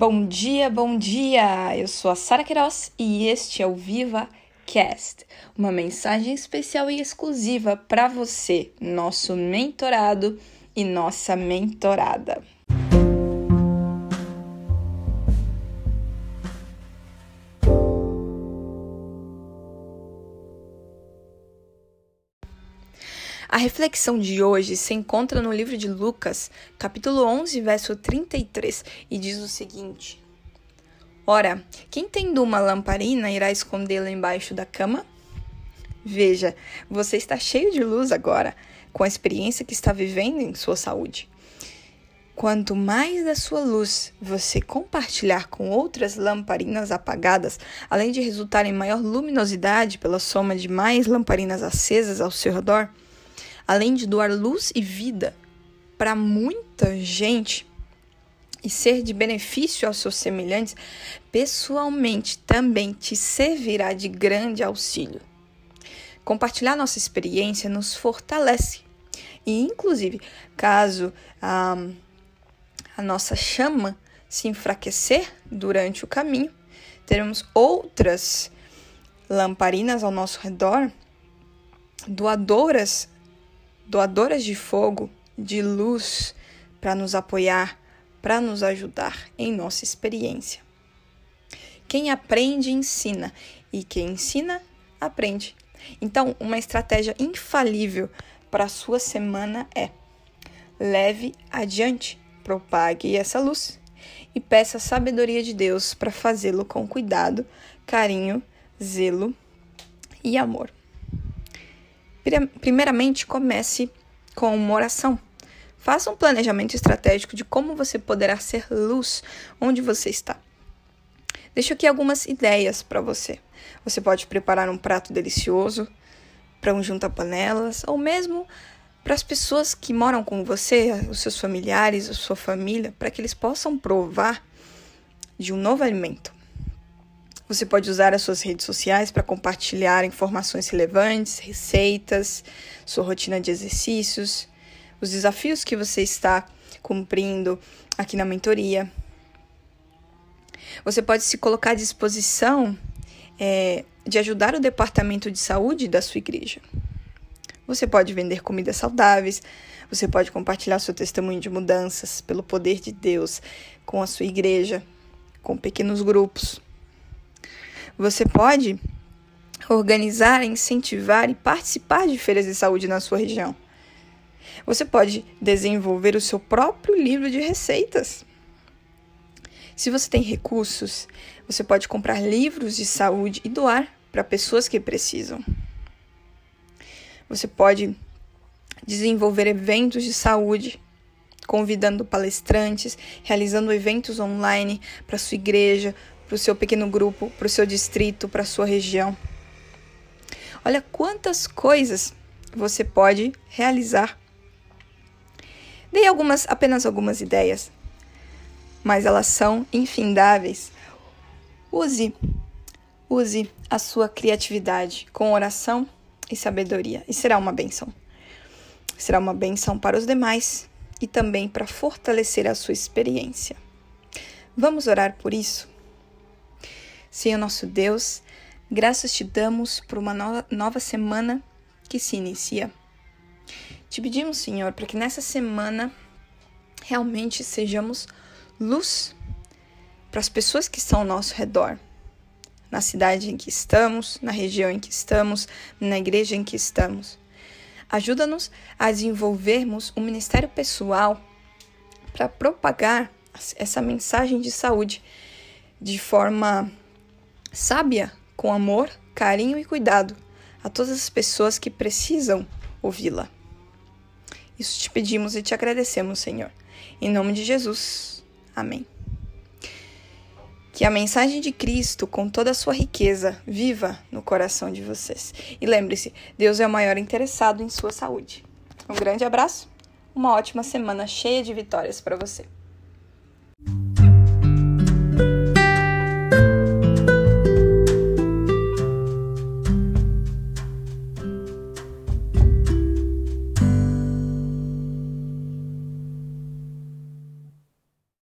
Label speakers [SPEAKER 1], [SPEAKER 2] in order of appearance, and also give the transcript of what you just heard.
[SPEAKER 1] Bom dia, bom dia! Eu sou a Sara Queiroz e este é o Viva Cast, uma mensagem especial e exclusiva para você, nosso mentorado e nossa mentorada. A reflexão de hoje se encontra no livro de Lucas, capítulo 11, verso 33, e diz o seguinte: Ora, quem tendo uma lamparina irá escondê-la embaixo da cama? Veja, você está cheio de luz agora, com a experiência que está vivendo em sua saúde. Quanto mais da sua luz você compartilhar com outras lamparinas apagadas, além de resultar em maior luminosidade pela soma de mais lamparinas acesas ao seu redor, além de doar luz e vida para muita gente e ser de benefício aos seus semelhantes, pessoalmente também te servirá de grande auxílio. Compartilhar nossa experiência nos fortalece e, inclusive, caso a, a nossa chama se enfraquecer durante o caminho, teremos outras lamparinas ao nosso redor, doadoras doadoras de fogo, de luz, para nos apoiar, para nos ajudar em nossa experiência. Quem aprende, ensina, e quem ensina, aprende. Então, uma estratégia infalível para a sua semana é: leve adiante, propague essa luz e peça a sabedoria de Deus para fazê-lo com cuidado, carinho, zelo e amor. Primeiramente, comece com uma oração. Faça um planejamento estratégico de como você poderá ser luz onde você está. Deixo aqui algumas ideias para você. Você pode preparar um prato delicioso para um junta-panelas ou mesmo para as pessoas que moram com você, os seus familiares, a sua família, para que eles possam provar de um novo alimento. Você pode usar as suas redes sociais para compartilhar informações relevantes, receitas, sua rotina de exercícios, os desafios que você está cumprindo aqui na mentoria. Você pode se colocar à disposição é, de ajudar o departamento de saúde da sua igreja. Você pode vender comidas saudáveis, você pode compartilhar seu testemunho de mudanças pelo poder de Deus com a sua igreja, com pequenos grupos. Você pode organizar, incentivar e participar de feiras de saúde na sua região. Você pode desenvolver o seu próprio livro de receitas. Se você tem recursos, você pode comprar livros de saúde e doar para pessoas que precisam. Você pode desenvolver eventos de saúde, convidando palestrantes, realizando eventos online para sua igreja, para o seu pequeno grupo, para o seu distrito, para a sua região. Olha quantas coisas você pode realizar. Dei algumas, apenas algumas ideias, mas elas são infindáveis. Use, use a sua criatividade com oração e sabedoria, e será uma benção. Será uma benção para os demais e também para fortalecer a sua experiência. Vamos orar por isso? Senhor nosso Deus, graças te damos por uma nova semana que se inicia. Te pedimos, Senhor, para que nessa semana realmente sejamos luz para as pessoas que estão ao nosso redor, na cidade em que estamos, na região em que estamos, na igreja em que estamos. Ajuda-nos a desenvolvermos um ministério pessoal para propagar essa mensagem de saúde de forma sábia, com amor, carinho e cuidado a todas as pessoas que precisam ouvi-la. Isso te pedimos e te agradecemos, Senhor. Em nome de Jesus. Amém. Que a mensagem de Cristo, com toda a sua riqueza, viva no coração de vocês. E lembre-se, Deus é o maior interessado em sua saúde. Um grande abraço, uma ótima semana cheia de vitórias para você.